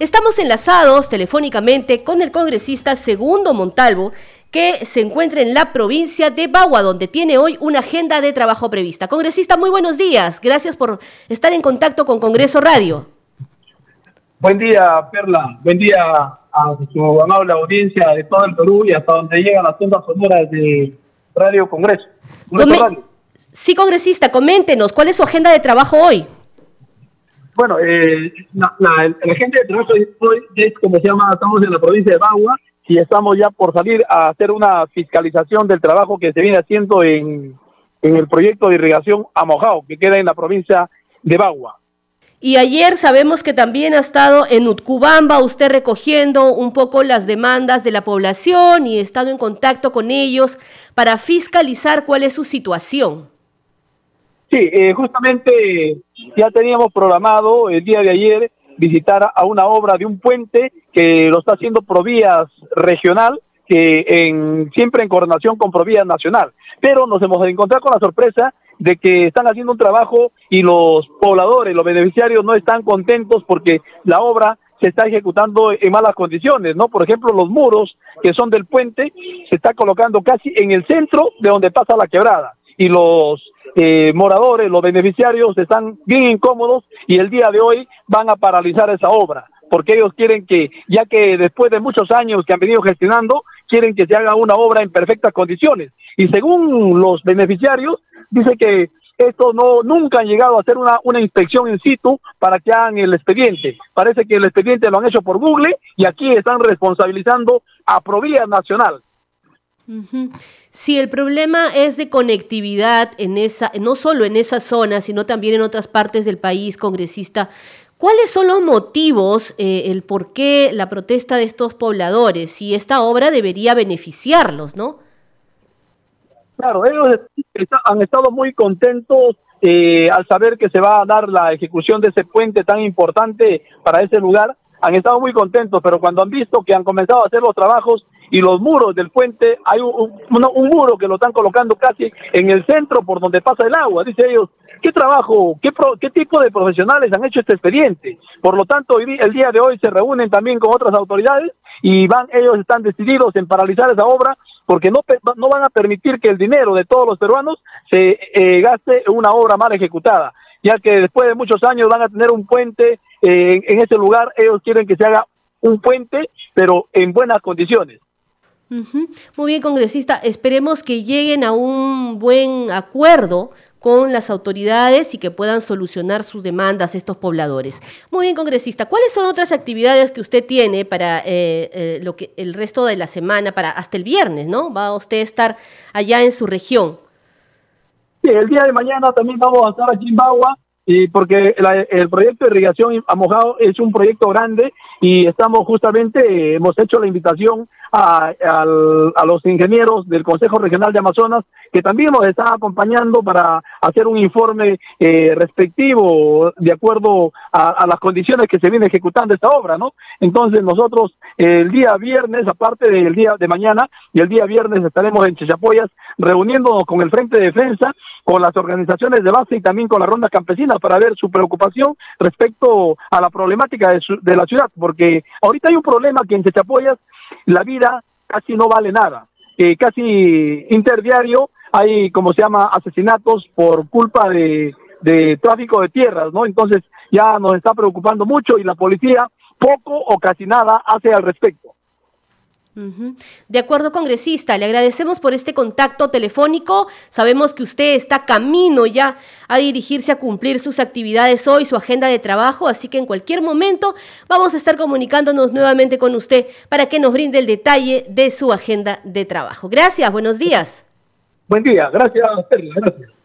Estamos enlazados telefónicamente con el congresista Segundo Montalvo, que se encuentra en la provincia de Bagua, donde tiene hoy una agenda de trabajo prevista. Congresista, muy buenos días. Gracias por estar en contacto con Congreso Radio. Buen día, Perla. Buen día a su amable audiencia de todo el Perú y hasta donde llegan las ondas sonoras de Radio Congreso. Sí, congresista, coméntenos, ¿cuál es su agenda de trabajo hoy? Bueno, eh, la, agenda de trabajo hoy es, como se llama, estamos en la provincia de Bagua y estamos ya por salir a hacer una fiscalización del trabajo que se viene haciendo en, en el proyecto de irrigación Amojao, que queda en la provincia de Bagua. Y ayer sabemos que también ha estado en Utcubamba usted recogiendo un poco las demandas de la población y estado en contacto con ellos para fiscalizar cuál es su situación. Sí, eh, justamente ya teníamos programado el día de ayer visitar a una obra de un puente que lo está haciendo Provías Regional, que en, siempre en coordinación con Provías Nacional. Pero nos hemos encontrado con la sorpresa de que están haciendo un trabajo y los pobladores, los beneficiarios no están contentos porque la obra se está ejecutando en malas condiciones, ¿no? Por ejemplo, los muros que son del puente se está colocando casi en el centro de donde pasa la quebrada y los eh, moradores, los beneficiarios están bien incómodos y el día de hoy van a paralizar esa obra porque ellos quieren que, ya que después de muchos años que han venido gestionando, quieren que se haga una obra en perfectas condiciones. Y según los beneficiarios, dice que estos no nunca han llegado a hacer una, una inspección in situ para que hagan el expediente. Parece que el expediente lo han hecho por Google y aquí están responsabilizando a Provía Nacional. Sí, el problema es de conectividad en esa, no solo en esa zona, sino también en otras partes del país, congresista. ¿Cuáles son los motivos, eh, el por qué la protesta de estos pobladores? Si esta obra debería beneficiarlos, ¿no? Claro, ellos han estado muy contentos eh, al saber que se va a dar la ejecución de ese puente tan importante para ese lugar. Han estado muy contentos, pero cuando han visto que han comenzado a hacer los trabajos y los muros del puente, hay un, muro que lo están colocando casi en el centro por donde pasa el agua. Dice ellos, ¿qué trabajo, qué, qué tipo de profesionales han hecho este expediente? Por lo tanto, el día de hoy se reúnen también con otras autoridades y van, ellos están decididos en paralizar esa obra porque no, no van a permitir que el dinero de todos los peruanos se eh, gaste en una obra mal ejecutada, ya que después de muchos años van a tener un puente eh, en ese lugar, ellos quieren que se haga un puente, pero en buenas condiciones. Muy bien, congresista. Esperemos que lleguen a un buen acuerdo con las autoridades y que puedan solucionar sus demandas estos pobladores. Muy bien, congresista, ¿cuáles son otras actividades que usted tiene para eh, eh, lo que el resto de la semana, para hasta el viernes, ¿no? Va a usted estar allá en su región. Sí, el día de mañana también vamos a estar aquí en Bagua, y porque el proyecto de irrigación a mojado es un proyecto grande y estamos justamente, hemos hecho la invitación a, los ingenieros del Consejo Regional de Amazonas, que también nos están acompañando para hacer un informe eh, respectivo de acuerdo a, las condiciones que se viene ejecutando esta obra, ¿no? Entonces nosotros el día viernes, aparte del día de mañana, y el día viernes estaremos en Chechapoyas reuniéndonos con el Frente de Defensa, con las organizaciones de base y también con la ronda para ver su preocupación respecto a la problemática de, de la ciudad, porque ahorita hay un problema que en Chechapoyas la vida casi no vale nada. Eh, casi interdiario hay, como se llama, asesinatos por culpa de, de tráfico de tierras, ¿no? Entonces ya nos está preocupando mucho y la policía poco o casi nada hace al respecto. De acuerdo, congresista, le agradecemos por este contacto telefónico. Sabemos que usted está camino ya a dirigirse a cumplir sus actividades hoy, su agenda de trabajo, así que en cualquier momento vamos a estar comunicándonos nuevamente con usted para que nos brinde el detalle de su agenda de trabajo. Gracias, buenos días. Buen día, gracias, Gracias.